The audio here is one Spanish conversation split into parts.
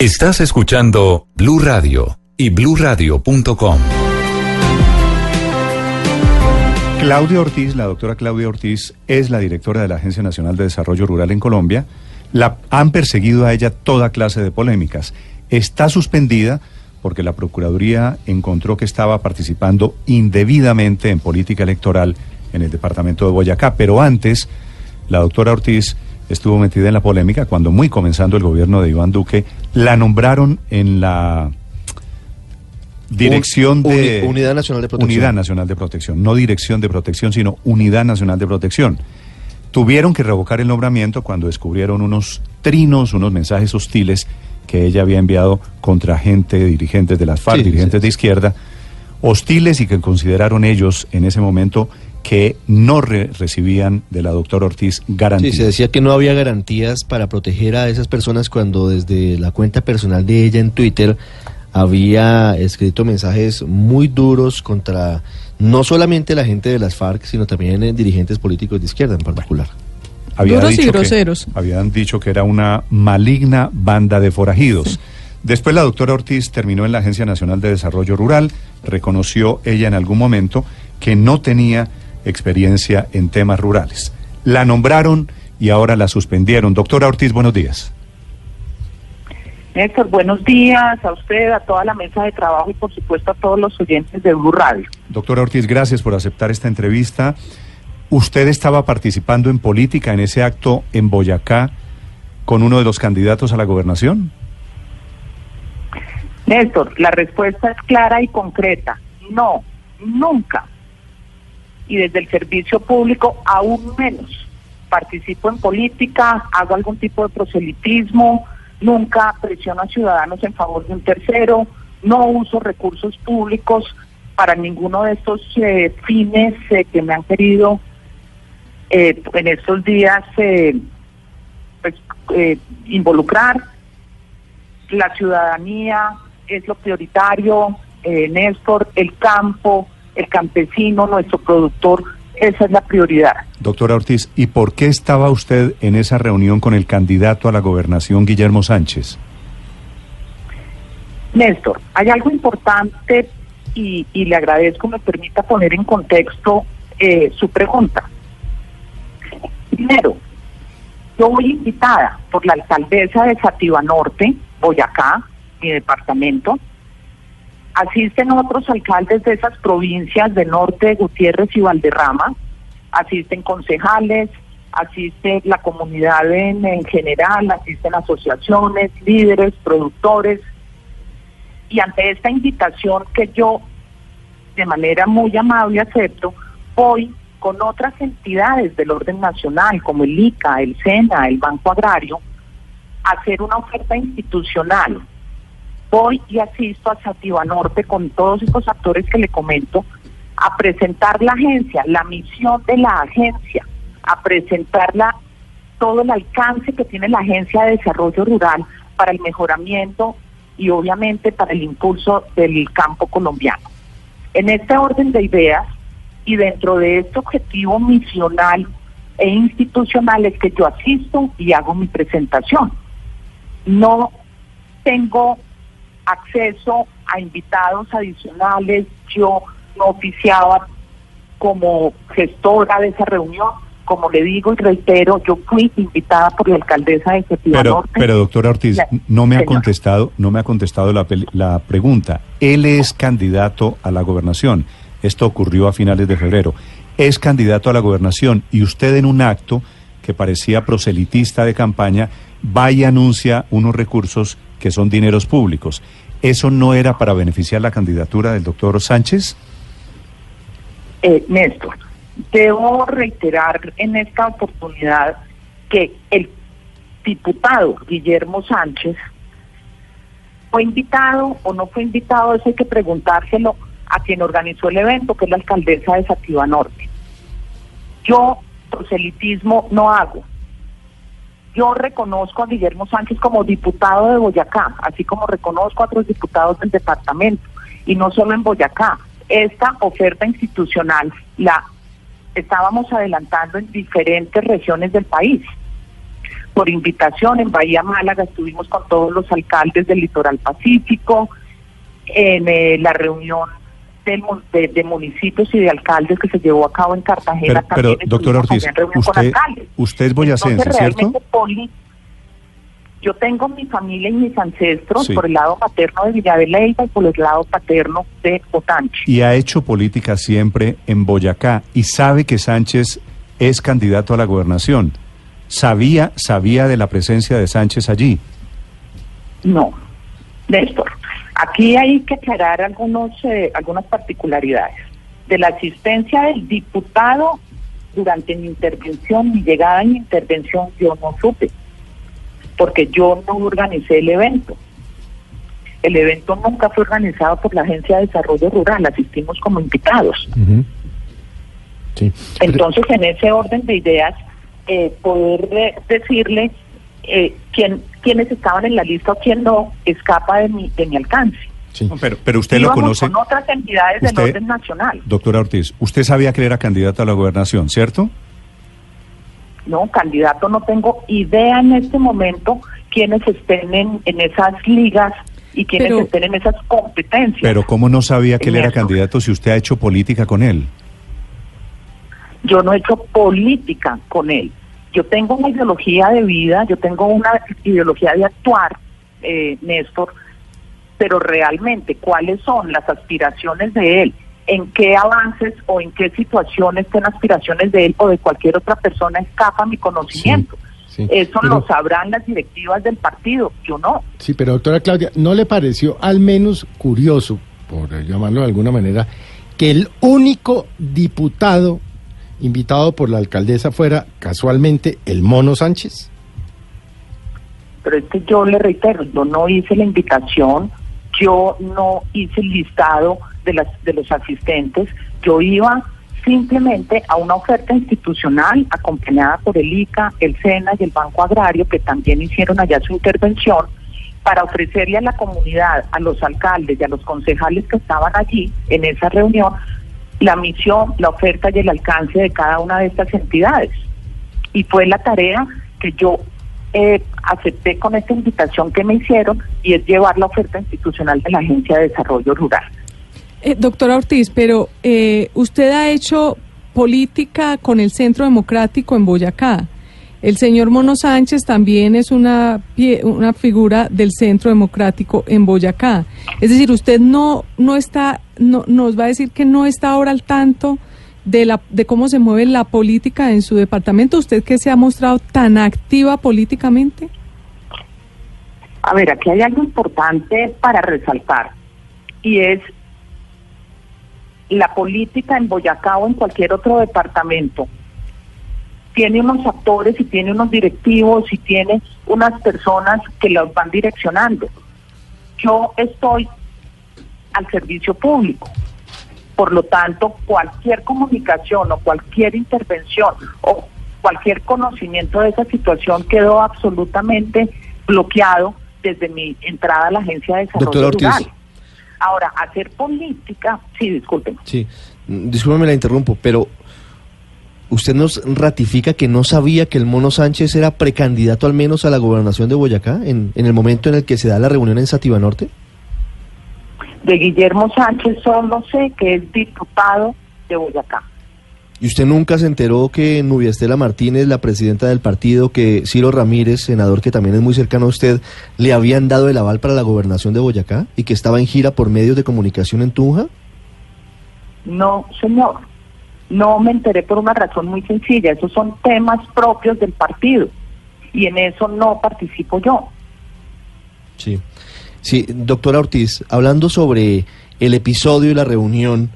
Estás escuchando Blue Radio y bluradio.com. Claudia Ortiz, la doctora Claudia Ortiz, es la directora de la Agencia Nacional de Desarrollo Rural en Colombia. La han perseguido a ella toda clase de polémicas. Está suspendida porque la Procuraduría encontró que estaba participando indebidamente en política electoral en el departamento de Boyacá. Pero antes, la doctora Ortiz estuvo metida en la polémica cuando, muy comenzando el gobierno de Iván Duque, la nombraron en la Dirección de... Unidad Nacional de Protección. Unidad Nacional de Protección. No Dirección de Protección, sino Unidad Nacional de Protección. Tuvieron que revocar el nombramiento cuando descubrieron unos trinos, unos mensajes hostiles que ella había enviado contra gente, dirigentes de las FARC, dirigentes de izquierda, hostiles y que consideraron ellos en ese momento que no recibían de la doctora Ortiz garantías. Sí, se decía que no había garantías para proteger a esas personas cuando desde la cuenta personal de ella en Twitter había escrito mensajes muy duros contra no solamente la gente de las FARC, sino también en dirigentes políticos de izquierda en particular. duros y groseros. habían dicho que era una maligna banda de forajidos. Después la doctora Ortiz terminó en la Agencia Nacional de Desarrollo Rural, reconoció ella en algún momento que no tenía experiencia en temas rurales. La nombraron y ahora la suspendieron. Doctora Ortiz, buenos días. Néstor, buenos días a usted, a toda la mesa de trabajo y por supuesto a todos los oyentes de Blue Radio. Doctora Ortiz, gracias por aceptar esta entrevista. ¿Usted estaba participando en política en ese acto en Boyacá con uno de los candidatos a la gobernación? Néstor, la respuesta es clara y concreta. No, nunca. Y desde el servicio público aún menos. Participo en política, hago algún tipo de proselitismo, nunca presiono a ciudadanos en favor de un tercero, no uso recursos públicos para ninguno de estos eh, fines eh, que me han querido eh, en estos días pues, involucrar. La ciudadanía es lo prioritario, Néstor, el campo, el campesino, nuestro productor esa es la prioridad. Doctora Ortiz, ¿y por qué estaba usted en esa reunión con el candidato a la gobernación, Guillermo Sánchez? Néstor, hay algo importante y, le agradezco me permita poner en contexto eh, su pregunta. Primero, yo voy invitada por la alcaldesa de Sativa Norte, Boyacá, mi departamento, Asisten otros alcaldes de esas provincias de norte, Gutiérrez y Valderrama, asisten concejales, asiste la comunidad en, en general, asisten asociaciones, líderes, productores. Y ante esta invitación que yo de manera muy amable acepto, voy con otras entidades del orden nacional, como el ICA, el SENA, el Banco Agrario, a hacer una oferta institucional voy y asisto a Sativa Norte con todos estos actores que le comento a presentar la agencia, la misión de la agencia, a presentarla todo el alcance que tiene la Agencia de Desarrollo Rural para el mejoramiento y obviamente para el impulso del campo colombiano. En este orden de ideas y dentro de este objetivo misional e institucional es que yo asisto y hago mi presentación. No tengo acceso a invitados adicionales. Yo no oficiaba como gestora de esa reunión. Como le digo y reitero, yo fui invitada por la alcaldesa de Septiembre pero, Pero doctora Ortiz, no me ha contestado, no me ha contestado la, la pregunta. Él es candidato a la gobernación. Esto ocurrió a finales de febrero. Es candidato a la gobernación y usted en un acto que parecía proselitista de campaña va y anuncia unos recursos que son dineros públicos. ¿Eso no era para beneficiar la candidatura del doctor Sánchez? Eh, Néstor, debo reiterar en esta oportunidad que el diputado Guillermo Sánchez fue invitado o no fue invitado, eso hay que preguntárselo a quien organizó el evento, que es la alcaldesa de Sativa Norte. Yo proselitismo no hago, yo reconozco a Guillermo Sánchez como diputado de Boyacá, así como reconozco a otros diputados del departamento, y no solo en Boyacá. Esta oferta institucional la estábamos adelantando en diferentes regiones del país. por invitación en Bahía Málaga, estuvimos con todos los alcaldes del litoral pacífico, en eh, la reunión de, municipios y de alcaldes que se llevó a cabo en Cartagena. Pero, doctor Ortiz, usted, usted es boyacense, ¿cierto? yo tengo mi familia y mis ancestros por el lado paterno de Villa y por el lado paterno de Otanche. Y ha hecho política siempre en Boyacá y sabe que Sánchez es candidato a la gobernación. ¿Sabía, sabía de la presencia de Sánchez allí? No, Néstor. Aquí hay que aclarar algunos, eh, algunas particularidades. De la asistencia del diputado durante mi intervención, mi llegada en mi intervención, yo no supe, porque yo no organicé el evento. El evento nunca fue organizado por la Agencia de Desarrollo Rural, asistimos como invitados. Entonces, en ese orden de ideas, eh, poder eh, decirle eh, quién, quiénes estaban en la lista o quién no, escapa de mi, de mi alcance. pero, pero usted lo conoce. Con otras entidades del orden nacional. Doctora Ortiz, usted sabía que era candidato a la gobernación, ¿cierto? No, candidato no tengo idea en este momento quiénes estén en, en esas ligas y quienes estén en esas competencias. Pero ¿cómo no sabía que él era candidato si usted ha hecho política con él? Yo no he hecho política con él. Yo tengo una ideología de vida, yo tengo una ideología de actuar, eh, Néstor, pero realmente cuáles son las aspiraciones de él, en qué avances o en qué situaciones estén aspiraciones de él o de cualquier otra persona escapa mi conocimiento. Eso lo sabrán las directivas del partido, yo no. Sí, pero doctora Claudia, ¿no le pareció al menos curioso, por llamarlo de alguna manera, que el único diputado invitado por la alcaldesa fuera casualmente el Mono Sánchez? Pero es que yo le reitero, yo no hice la invitación, yo no hice el listado de, las, de los asistentes, yo iba simplemente a una oferta institucional acompañada por el ICA, el SENA y el Banco Agrario, que también hicieron allá su intervención, para ofrecerle a la comunidad, a los alcaldes y a los concejales que estaban allí en esa reunión, la misión, la oferta y el alcance de cada una de estas entidades. Y fue la tarea que yo eh, acepté con esta invitación que me hicieron y es llevar la oferta institucional de la Agencia de Desarrollo Rural. Eh, doctora Ortiz, pero eh, usted ha hecho política con el Centro Democrático en Boyacá. El señor Mono Sánchez también es una, una figura del Centro Democrático en Boyacá. Es decir, usted no, no está, no, nos va a decir que no está ahora al tanto de, la, de cómo se mueve la política en su departamento. ¿Usted que se ha mostrado tan activa políticamente? A ver, aquí hay algo importante para resaltar y es la política en Boyacá o en cualquier otro departamento tiene unos actores y tiene unos directivos y tiene unas personas que los van direccionando. Yo estoy al servicio público. Por lo tanto, cualquier comunicación o cualquier intervención o cualquier conocimiento de esa situación quedó absolutamente bloqueado desde mi entrada a la Agencia de Desarrollo Rural. Ahora, hacer política, sí, disculpen. Sí, discúlpeme la interrumpo, pero ¿Usted nos ratifica que no sabía que el Mono Sánchez era precandidato al menos a la gobernación de Boyacá en, el momento en el que se da la reunión en Sativa Norte? De Guillermo Sánchez solo sé que es diputado de Boyacá. ¿Y usted nunca se enteró que Nubia Estela Martínez, la presidenta del partido, que Ciro Ramírez, senador que también es muy cercano a usted, le habían dado el aval para la gobernación de Boyacá y que estaba en gira por medios de comunicación en Tunja? No, señor. No me enteré por una razón muy sencilla, esos son temas propios del partido y en eso no participo yo. Sí, sí, doctora Ortiz, hablando sobre el episodio y la reunión,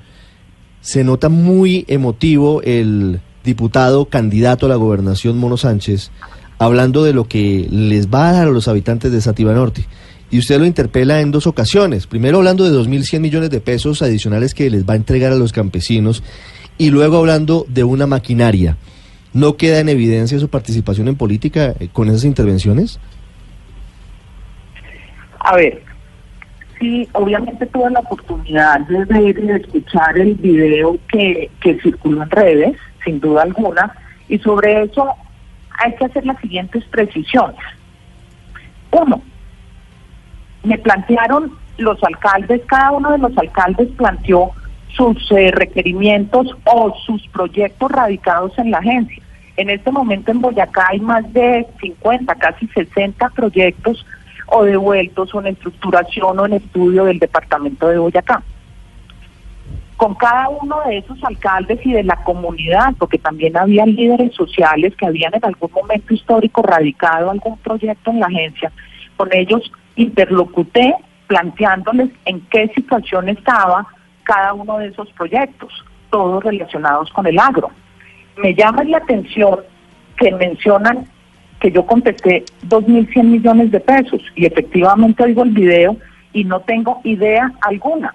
se nota muy emotivo el diputado candidato a la gobernación Mono Sánchez, hablando de lo que les va a dar a los habitantes de Sativa Norte. Y usted lo interpela en dos ocasiones. Primero hablando de 2.100 millones de pesos adicionales que les va a entregar a los campesinos y luego hablando de una maquinaria. ¿No queda en evidencia su participación en política eh, con esas intervenciones? A ver, sí, obviamente tuve la oportunidad de ver y de escuchar el video que, que circuló en redes, sin duda alguna, y sobre eso hay que hacer las siguientes precisiones. Uno, me plantearon los alcaldes, cada uno de los alcaldes planteó sus eh, requerimientos o sus proyectos radicados en la agencia. En este momento en Boyacá hay más de 50, casi 60 proyectos o devueltos o en estructuración o en estudio del departamento de Boyacá. Con cada uno de esos alcaldes y de la comunidad, porque también había líderes sociales que habían en algún momento histórico radicado algún proyecto en la agencia, con ellos interlocuté planteándoles en qué situación estaba cada uno de esos proyectos, todos relacionados con el agro. Me llama la atención que mencionan que yo contesté 2.100 millones de pesos y efectivamente oigo el video y no tengo idea alguna.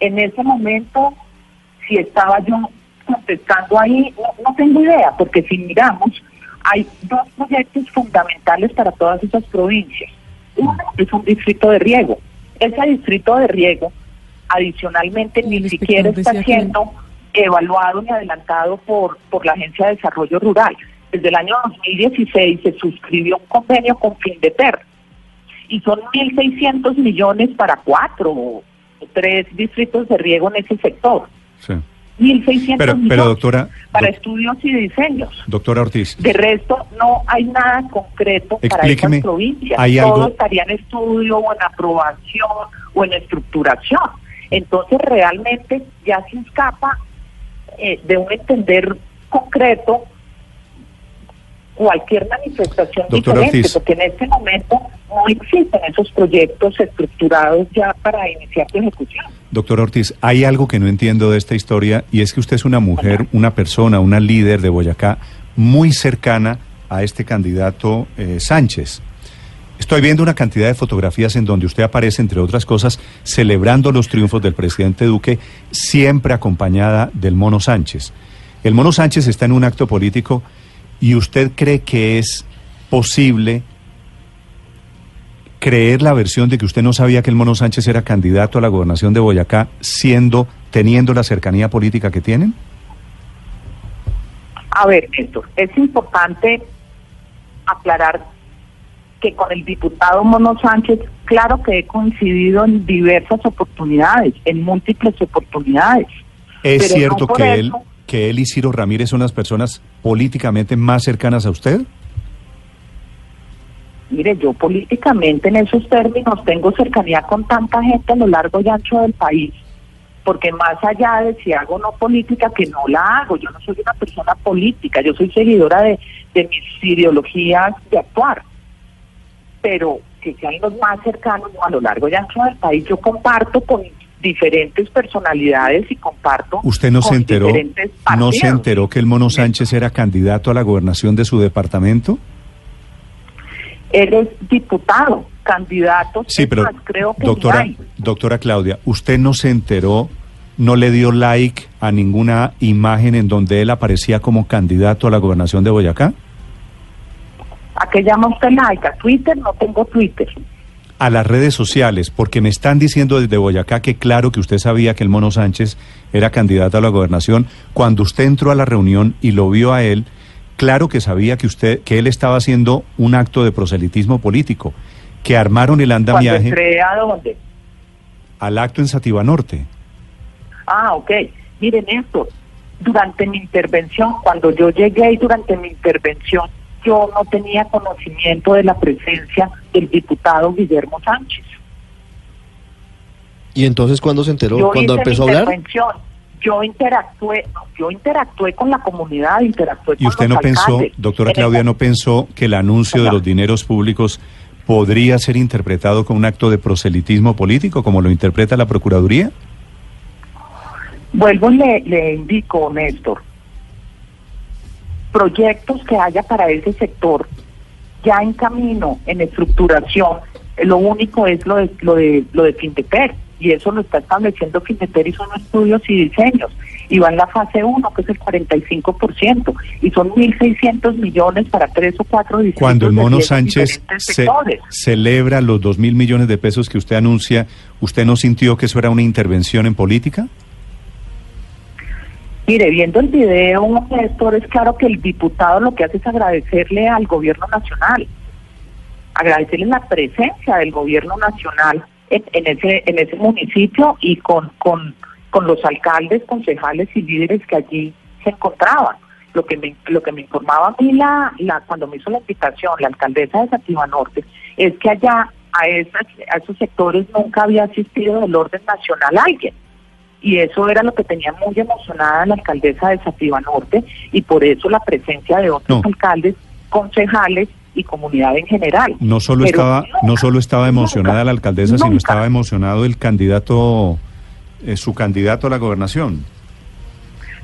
En ese momento, si estaba yo contestando ahí, no, tengo idea, porque si miramos, hay dos proyectos fundamentales para todas esas provincias. Uno es un distrito de riego. Ese distrito de riego, adicionalmente, ni siquiera está que- siendo evaluado ni adelantado por, por la Agencia de Desarrollo Rural. Desde el año 2016 se suscribió un convenio con Findeter y son 1.600 millones para cuatro o tres distritos de riego en ese sector. Sí. 1.600 Pero- millones pero, doctora, para doc- estudios y diseños. Doctora Ortiz, De resto, no hay nada concreto para esas provincias. ¿hay Todo algo- estaría en estudio o en aprobación o en estructuración. Entonces, realmente ya se escapa eh, de un entender concreto cualquier manifestación Doctora diferente, Ortiz. porque en este momento no existen esos proyectos estructurados ya para iniciar su ejecución. doctora Ortiz, hay algo que no entiendo de esta historia y es que usted es una mujer, una persona, una líder de Boyacá muy cercana a este candidato eh, Sánchez. Estoy viendo una cantidad de fotografías en donde usted aparece, entre otras cosas, celebrando los triunfos del presidente Duque, siempre acompañada del Mono Sánchez. El Mono Sánchez está en un acto político y usted cree que es posible creer la versión de que usted no sabía que el Mono Sánchez era candidato a la gobernación de Boyacá, siendo, teniendo la cercanía política que tienen? A ver, Néstor, es importante aclarar que con el diputado Mono Sánchez, claro que he coincidido en diversas oportunidades, en múltiples oportunidades. ¿Es Pero cierto no que él, eso- que él y Ciro Ramírez son las personas políticamente más cercanas a usted? Mire, yo políticamente en esos términos tengo cercanía con tanta gente a lo largo y ancho del país, porque más allá de si hago o no política, que no la hago, yo no soy una persona política, yo soy seguidora de, de mis ideologías de actuar, pero que sean los más cercanos no, a lo largo y ancho del país, yo comparto con diferentes personalidades y comparto ¿Usted no se con enteró, diferentes no se enteró que el Mono Sánchez era candidato a la gobernación de su departamento? Él es diputado, candidato, Sí, pero más, creo que doctora, hay. doctora Claudia, ¿usted no se enteró, no le dio like a ninguna imagen en donde él aparecía como candidato a la gobernación de Boyacá? ¿A qué llama usted like? ¿A Twitter? No tengo Twitter. A las redes sociales, porque me están diciendo desde Boyacá que claro que usted sabía que el Mono Sánchez era candidato a la gobernación. Cuando usted entró a la reunión y lo vio a él, claro que sabía que usted, que él estaba haciendo un acto de proselitismo político, que armaron el andamiaje entré a dónde? al acto en Sativa Norte. Ah, ok. Miren esto, durante mi intervención, cuando yo llegué y durante mi intervención, yo no tenía conocimiento de la presencia del diputado Guillermo Sánchez. ¿Y entonces cuándo se enteró? Yo ¿Cuándo empezó a hablar? intervención, yo interactué, yo interactué con la comunidad, interactué ¿Y con usted los no pensó, doctora Claudia, no pensó que el anuncio de los dineros públicos podría ser interpretado como un acto de proselitismo político, como lo interpreta la Procuraduría? Vuelvo y le, le indico, Néstor, proyectos que haya para ese sector ya en camino, en estructuración, eh, lo único es lo de lo de lo de Findeper y eso lo está estableciendo Findeper y son estudios y diseños y va en la fase 1 que es el 45% y son 1.600 millones para tres o cuatro distritos Cuando el Mono Sánchez se- celebra los dos mil millones de pesos que usted anuncia, ¿usted no sintió que eso era una intervención en política? Mire, viendo el video, Néstor, es claro que el diputado lo que hace es agradecerle al gobierno nacional, agradecerle la presencia del gobierno nacional en, en ese en ese municipio y con, con, con los alcaldes, concejales y líderes que allí se encontraban. Lo que me, lo que me informaba a mí la, la, cuando me hizo la invitación la alcaldesa de Sativa Norte es que allá a, esas, a esos sectores nunca había asistido del orden nacional alguien y eso era lo que tenía muy emocionada la alcaldesa de Sativa Norte y por eso la presencia de otros No. alcaldes, concejales y comunidad en general. No solo Pero estaba, nunca, no solo estaba emocionada nunca, la alcaldesa, sino estaba emocionado el candidato, eh, su candidato a la gobernación.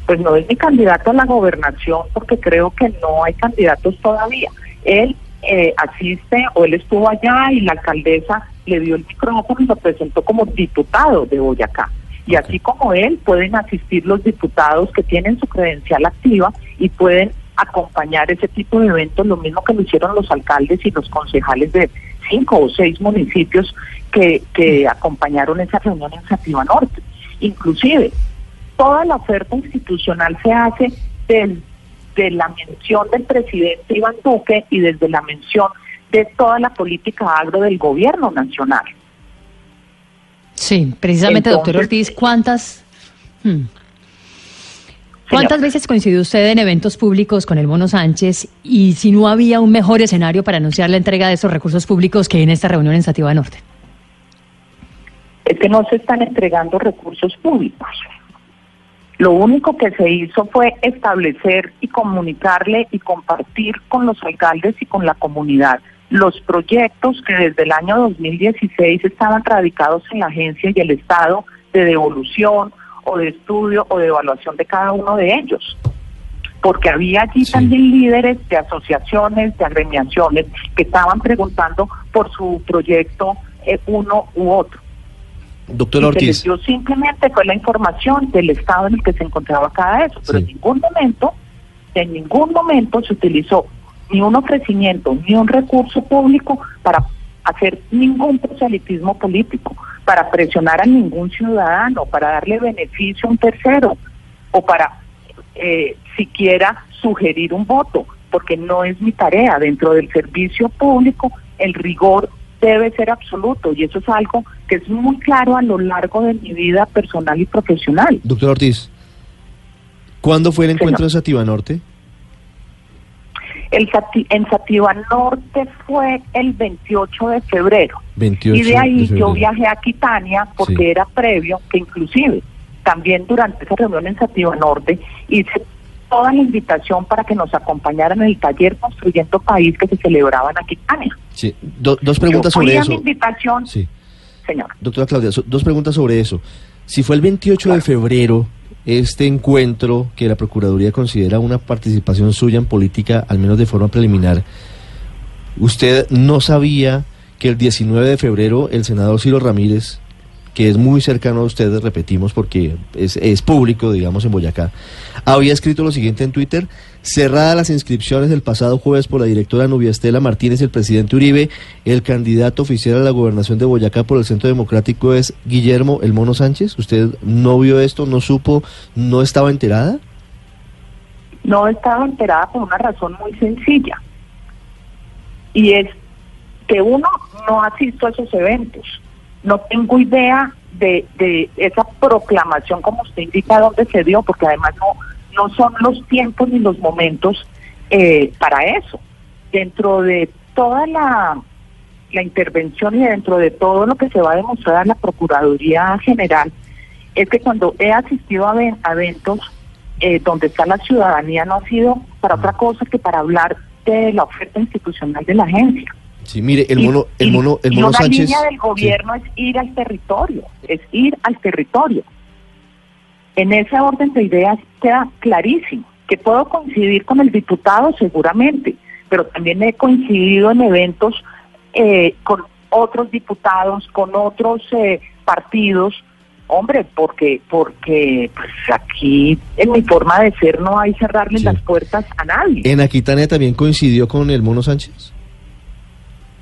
Pues no es mi candidato a la gobernación porque creo que no hay candidatos todavía. Él eh, asiste o él estuvo allá y la alcaldesa le dio el micrófono y lo presentó como diputado de Boyacá. Y así como él, pueden asistir los diputados que tienen su credencial activa y pueden acompañar ese tipo de eventos, lo mismo que lo hicieron los alcaldes y los concejales de cinco o seis municipios que, que acompañaron esa reunión en Sativa Norte. Inclusive, toda la oferta institucional se hace desde la mención del presidente Iván Duque y desde la mención de toda la política agro del gobierno nacional. Sí, precisamente, doctor Ortiz, ¿cuántas, hmm, ¿cuántas Señor. veces coincidió usted en eventos públicos con el Mono Sánchez y si no había un mejor escenario para anunciar la entrega de esos recursos públicos que en esta reunión en Sativa Norte? es que no se están entregando recursos públicos. Lo único que se hizo fue establecer y comunicarle y compartir con los alcaldes y con la comunidad los proyectos que desde el año 2016 estaban radicados en la agencia y el Estado de devolución o de estudio o de evaluación de cada uno de ellos. Porque había allí Sí. también líderes de asociaciones, de agremiaciones que estaban preguntando por su proyecto eh, uno u otro. Doctor Ortiz, dio simplemente fue la información del estado en el que se encontraba cada eso, pero Sí. en ningún momento, en ningún momento se utilizó ni un ofrecimiento ni un recurso público para hacer ningún proselitismo político, para presionar a ningún ciudadano, para darle beneficio a un tercero o para eh, siquiera sugerir un voto, porque no es mi tarea. Dentro del servicio público, el rigor debe ser absoluto y eso es algo que es muy claro a lo largo de mi vida personal y profesional. doctor Ortiz, ¿cuándo fue el encuentro Señor. en Sativa Norte? El en Sativa Norte fue el 28 de febrero 28 y de ahí de yo viajé a Quitania porque Sí. era previo, que inclusive también durante esa reunión en Sativa Norte hice toda la invitación para que nos acompañaran en el taller Construyendo País que se celebraba en Aquitania. Sí, do- dos preguntas Yo sobre eso. mi invitación, Sí. señor. Doctora Claudia, so- dos preguntas sobre eso. Si fue el 28 de febrero este encuentro que la Procuraduría considera una participación suya en política, al menos de forma preliminar, ¿usted no sabía que el 19 de febrero el senador Ciro Ramírez, que es muy cercano a ustedes, repetimos, porque es, es público, digamos, en Boyacá, había escrito lo siguiente en Twitter, cerradas las inscripciones del pasado jueves por la directora Nubia Estela Martínez el presidente Uribe, el candidato oficial a la gobernación de Boyacá por el Centro Democrático es Guillermo El Mono Sánchez. ¿Usted no vio esto, no supo, no estaba enterada? No estaba enterada por una razón muy sencilla. Y es que uno no asisto a esos eventos. No tengo idea de, de esa proclamación, como usted indica, dónde se dio, porque además no, no son los tiempos ni los momentos eh, para eso. Dentro de toda la, la intervención y dentro de todo lo que se va a demostrar a la Procuraduría General, es que cuando he asistido a, a eventos eh, donde está la ciudadanía no ha sido para otra cosa que para hablar de la oferta institucional de la agencia. Sí, mire, el Y- mono, el y- mono, el y mono una Sánchez. línea del sí. gobierno es ir al territorio, es ir al territorio. En ese orden de ideas queda clarísimo que puedo coincidir con el diputado seguramente, pero también he coincidido en eventos eh, con otros diputados, con otros eh, partidos, hombre, porque porque pues aquí en mi forma de ser no hay cerrarle Sí. las puertas a nadie. ¿En Aquitania también coincidió con el mono Sánchez?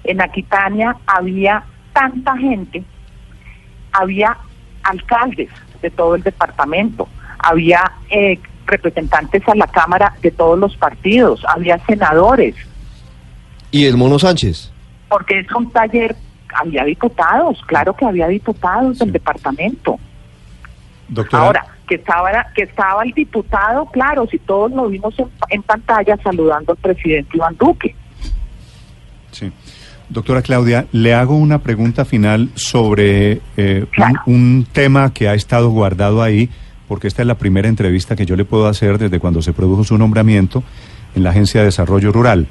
En Aquitania había tanta gente, había alcaldes de todo el departamento, había eh, representantes a la Cámara de todos los partidos, había senadores, ¿Y el Mono Sánchez? porque es un taller, había diputados, claro que había diputados del departamento. Doctora, Ahora, que estaba, que estaba el diputado, claro, si todos lo vimos en, en pantalla saludando al presidente Iván Duque. sí. Doctora Claudia, le hago una pregunta final sobre eh, un- Claro. un, tema que ha estado guardado ahí, porque esta es la primera entrevista que yo le puedo hacer desde cuando se produjo su nombramiento en la Agencia de Desarrollo Rural.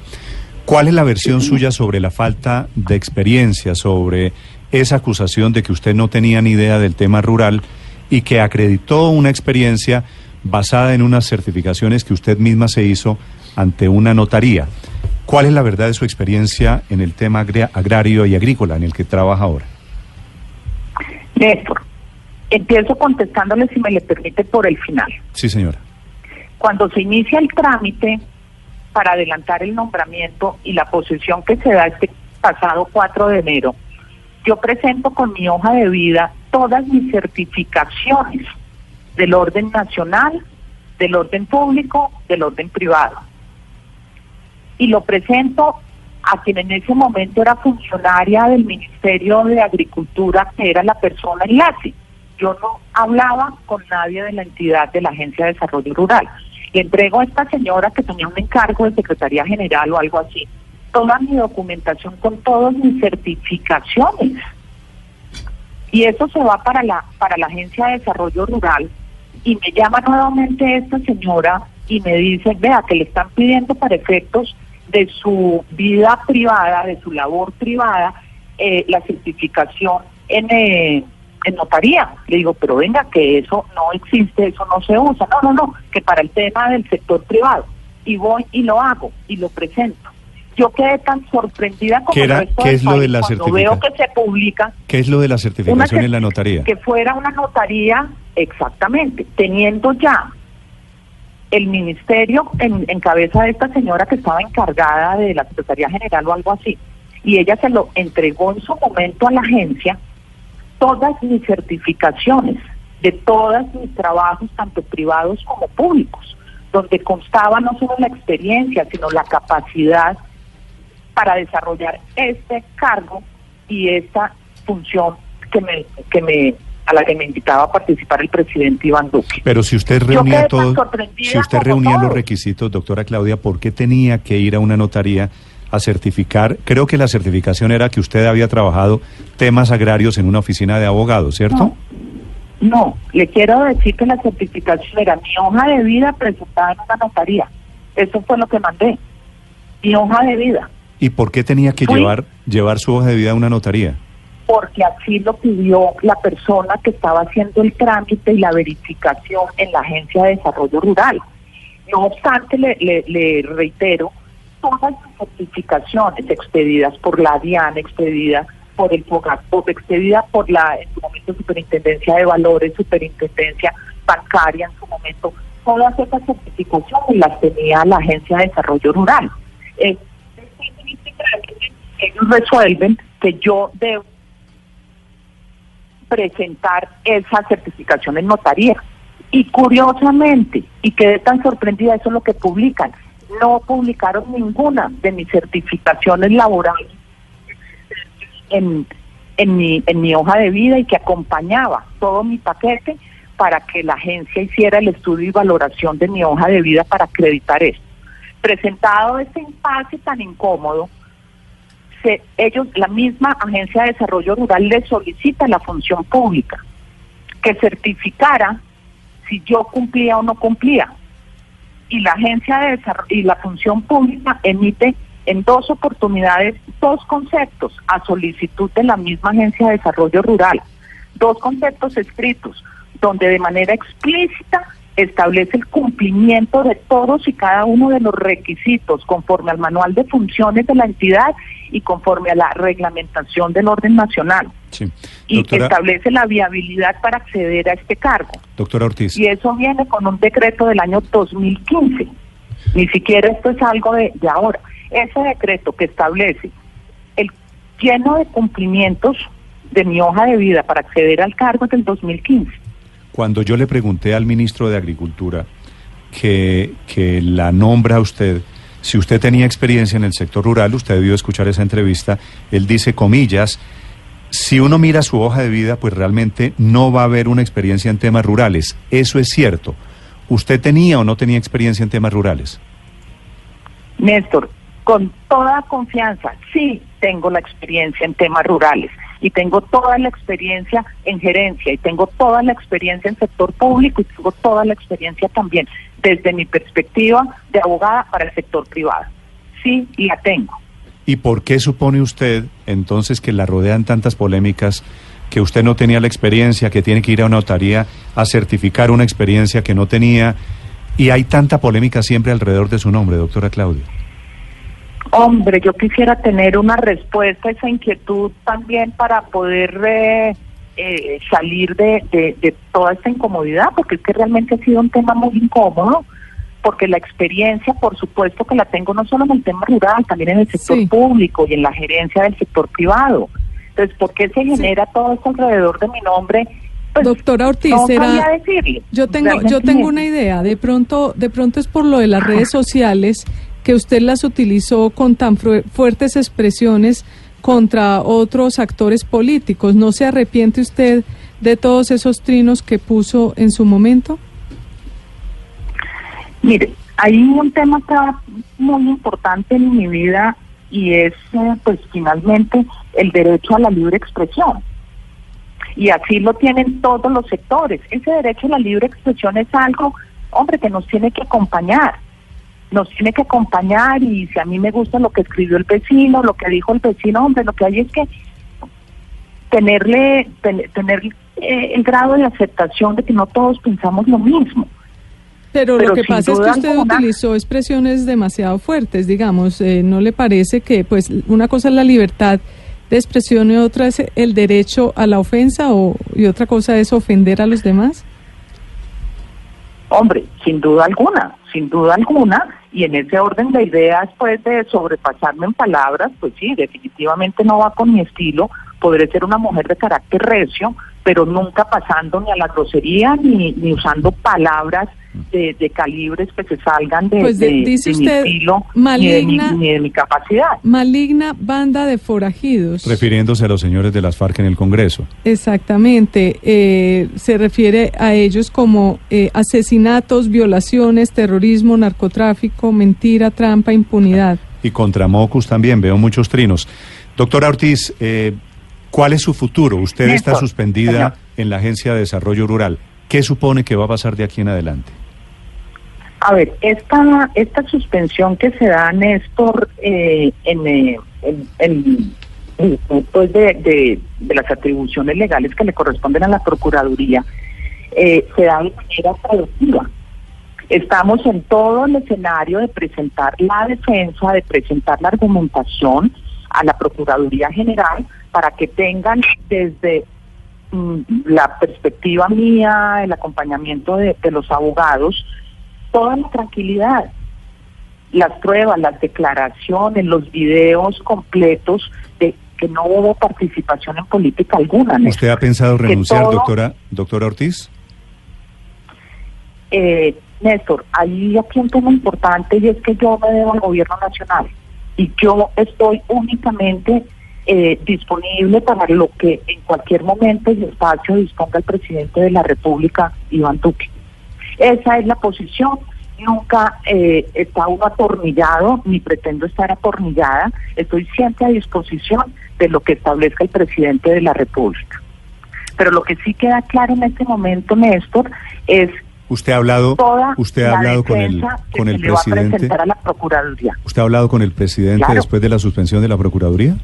¿Cuál es la versión suya sobre la falta de experiencia, sobre esa acusación de que usted no tenía ni idea del tema rural y que acreditó una experiencia basada en unas certificaciones que usted misma se hizo ante una notaría? ¿Cuál es la verdad de su experiencia en el tema agra- agrario y agrícola en el que trabaja ahora? Néstor, empiezo contestándole, si me le permite, por el final. Sí, señora. Cuando se inicia el trámite para adelantar el nombramiento y la posesión que se da este pasado 4 de enero, yo presento con mi hoja de vida todas mis certificaciones del orden nacional, del orden público, del orden privado. Y lo presento a quien en ese momento era funcionaria del Ministerio de Agricultura, que era la persona enlace. Yo no hablaba con nadie de la entidad de la Agencia de Desarrollo Rural. Le entrego a esta señora que tenía un encargo de Secretaría General o algo así, toda mi documentación con todas mis certificaciones. Y eso se va para la, para la Agencia de Desarrollo Rural y me llama nuevamente esta señora y me dice, vea, que le están pidiendo para efectos de su vida privada, de su labor privada, eh, la certificación en, eh, en notaría. Le digo, pero venga, que eso no existe, eso no se usa. No, no, no, que para el tema del sector privado. Y voy y lo hago y lo presento. Yo quedé tan sorprendida como ¿Qué era- el resto qué es lo de la cuando veo que se publica ¿Qué es lo de la certificación cer- en la notaría? Que fuera una notaría, exactamente, teniendo ya el ministerio en, en cabeza de esta señora que estaba encargada de la Secretaría General o algo así, y ella se lo entregó en su momento a la agencia, todas mis certificaciones de todos mis trabajos, tanto privados como públicos, donde constaba no solo la experiencia, sino la capacidad para desarrollar este cargo y esta función que me, que me a la que me invitaba a participar el presidente Iván Duque. Pero si usted reunía todos, si usted reunía los requisitos, doctora Claudia, ¿por qué tenía que ir a una notaría a certificar? Creo que la certificación era que usted había trabajado temas agrarios en una oficina de abogados, ¿cierto? No, no, le quiero decir que la certificación era mi hoja de vida presentada en una notaría. Eso fue lo que mandé. Mi hoja de vida. ¿Y por qué tenía que Fui- llevar llevar su hoja de vida a una notaría? Porque así lo pidió la persona que estaba haciendo el trámite y la verificación en la Agencia de Desarrollo Rural. No obstante, le, le- reitero, todas las certificaciones expedidas por la DIAN, expedidas por el FOGAPOP, expedidas por la, en su momento, Superintendencia de Valores, Superintendencia Bancaria, en su momento, todas esas certificaciones las tenía la Agencia de Desarrollo Rural. Ellos resuelven que yo debo presentar esa certificación en notaría. Y curiosamente, y quedé tan sorprendida, eso es lo que publican, no publicaron ninguna de mis certificaciones laborales en, en, mi, en mi hoja de vida y que acompañaba todo mi paquete para que la agencia hiciera el estudio y valoración de mi hoja de vida para acreditar esto. Presentado este impasse tan incómodo, se- ellos, la misma Agencia de Desarrollo Rural le solicita a la función pública que certificara si yo cumplía o no cumplía. Y la Agencia de Desarrollo y la función pública emite en dos oportunidades dos conceptos a solicitud de la misma Agencia de Desarrollo Rural. Dos conceptos escritos donde de manera explícita establece el cumplimiento de todos y cada uno de los requisitos conforme al manual de funciones de la entidad y conforme a la reglamentación del orden nacional. Sí. Y Doctora, establece la viabilidad para acceder a este cargo. doctora Ortiz. Y eso viene con un decreto del año 2015. Ni siquiera esto es algo de, de ahora. Ese decreto que establece el lleno de cumplimientos de mi hoja de vida para acceder al cargo es del 2015. Cuando yo le pregunté al ministro de Agricultura que, que la nombra a usted, si usted tenía experiencia en el sector rural, usted debió escuchar esa entrevista, él dice, comillas, si uno mira su hoja de vida, pues realmente no va a haber una experiencia en temas rurales. Eso es cierto. ¿Usted tenía o no tenía experiencia en temas rurales? Néstor, con toda confianza, sí tengo la experiencia en temas rurales y tengo toda la experiencia en gerencia y tengo toda la experiencia en sector público y tengo toda la experiencia también desde mi perspectiva de abogada para el sector privado. Sí, la tengo. ¿Y por qué supone usted entonces que la rodean tantas polémicas, que usted no tenía la experiencia, que tiene que ir a una notaría a certificar una experiencia que no tenía? Y hay tanta polémica siempre alrededor de su nombre, doctora Claudia. Hombre, yo quisiera tener una respuesta a esa inquietud también para poder eh, eh, salir de, de, toda esta incomodidad, porque es que realmente ha sido un tema muy incómodo, porque la experiencia, por supuesto que la tengo no solo en el tema rural, también en el sector público y en la gerencia del sector privado. Entonces, ¿por qué se genera todo esto alrededor de mi nombre? Pues, Doctora Ortiz, no yo tengo, yo tengo una idea. De pronto, de pronto es por lo de las redes sociales que usted las utilizó con tan fuertes expresiones contra otros actores políticos. ¿No se arrepiente usted de todos esos trinos que puso en su momento? Mire, hay un tema que muy importante en mi vida y es, eh, pues, finalmente el derecho a la libre expresión. Y así lo tienen todos los sectores. Ese derecho a la libre expresión es algo, hombre, que nos tiene que acompañar nos tiene que acompañar y si a mí me gusta lo que escribió el vecino, lo que dijo el vecino, hombre, lo que hay es que tenerle tener eh, el grado de aceptación de que no todos pensamos lo mismo. Pero, lo que pasa es que usted utilizó expresiones demasiado fuertes, digamos, eh, ¿no le parece que pues una cosa es la libertad de expresión y otra es el derecho a la ofensa o y otra cosa es ofender a los demás? Hombre, sin duda alguna, sin duda alguna, y en ese orden de ideas, pues de sobrepasarme en palabras, pues sí, definitivamente no va con mi estilo, podré ser una mujer de carácter recio, pero nunca pasando ni a la grosería ni, ni usando palabras de, de, calibres que se salgan de, pues dice mi estilo maligna, ni, de mi, capacidad. Maligna banda de forajidos. Refiriéndose a los señores de las FARC en el Congreso. Exactamente. Eh, se refiere a ellos como eh, asesinatos, violaciones, terrorismo, narcotráfico, mentira, trampa, impunidad. Y contra Mocus también veo muchos trinos. Doctora Ortiz, eh, ¿cuál es su futuro? Usted está suspendida en la Agencia de Desarrollo Rural. ¿Qué supone que va a pasar de aquí en adelante? A ver, esta, esta suspensión que se da, Néstor, eh, en, eh, pues de, de, las atribuciones legales que le corresponden a la Procuraduría, eh, se da de manera productiva. Estamos en todo el escenario de presentar la defensa, de presentar la argumentación a la Procuraduría General para que tengan desde Mm, la perspectiva mía, el acompañamiento de, los abogados, toda la tranquilidad. Las pruebas, las declaraciones, los videos completos de que no hubo participación en política alguna. ¿Usted ha pensado renunciar, doctora, doctora Ortiz? Eh, Néstor, hay aquí un tema importante y es que yo me debo al gobierno nacional y yo estoy únicamente eh, disponible para lo que en cualquier momento y espacio disponga el presidente de la República, Iván Duque. Esa es la posición. Nunca eh, está uno atornillado, ni pretendo estar atornillada. Estoy siempre a disposición de lo que establezca el presidente de la República. Pero lo que sí queda claro en este momento, Néstor, es Usted ha hablado, usted ha hablado con el con el presidente. A la Procuraduría. ¿Usted ha hablado con el presidente después de la suspensión de la Procuraduría?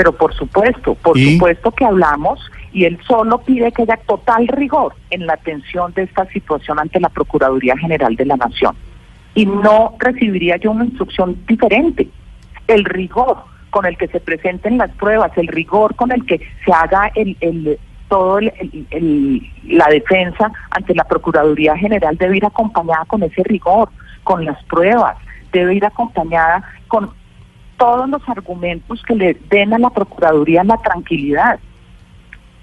pero por supuesto, por supuesto que hablamos y él solo pide que haya total rigor en la atención de esta situación ante la Procuraduría General de la Nación. Y no recibiría yo una instrucción diferente. El rigor con el que se presenten las pruebas, el rigor con el que se haga el, el todo el, la defensa ante la Procuraduría General debe ir acompañada con ese rigor, con las pruebas, debe ir acompañada con todos los argumentos que le den a la Procuraduría la tranquilidad.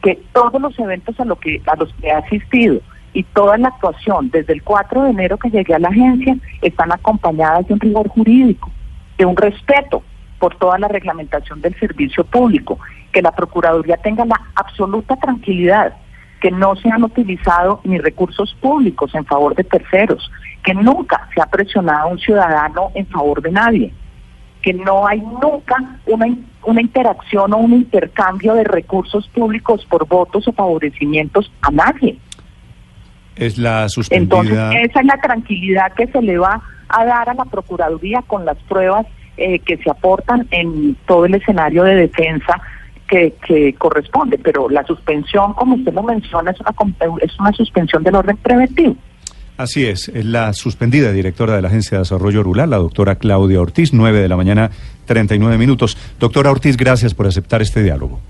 Que todos los eventos a, lo que, a los que he asistido y toda la actuación desde el 4 de enero que llegué a la agencia están acompañadas de un rigor jurídico, de un respeto por toda la reglamentación del servicio público, que la Procuraduría tenga la absoluta tranquilidad que no se han utilizado ni recursos públicos en favor de terceros, que nunca se ha presionado a un ciudadano en favor de nadie, que no hay nunca una, una interacción o un intercambio de recursos públicos por votos o favorecimientos a nadie. Es la suspendida. Entonces, esa es la tranquilidad que se le va a dar a la Procuraduría con las pruebas eh, que se aportan en todo el escenario de defensa que, que, corresponde, pero la suspensión, como usted lo menciona, es una, es una suspensión del orden preventivo. Así es, es la suspendida directora de la Agencia de Desarrollo Rural, la doctora Claudia Ortiz, 9 de la mañana, 39 minutos. Doctora Ortiz, gracias por aceptar este diálogo.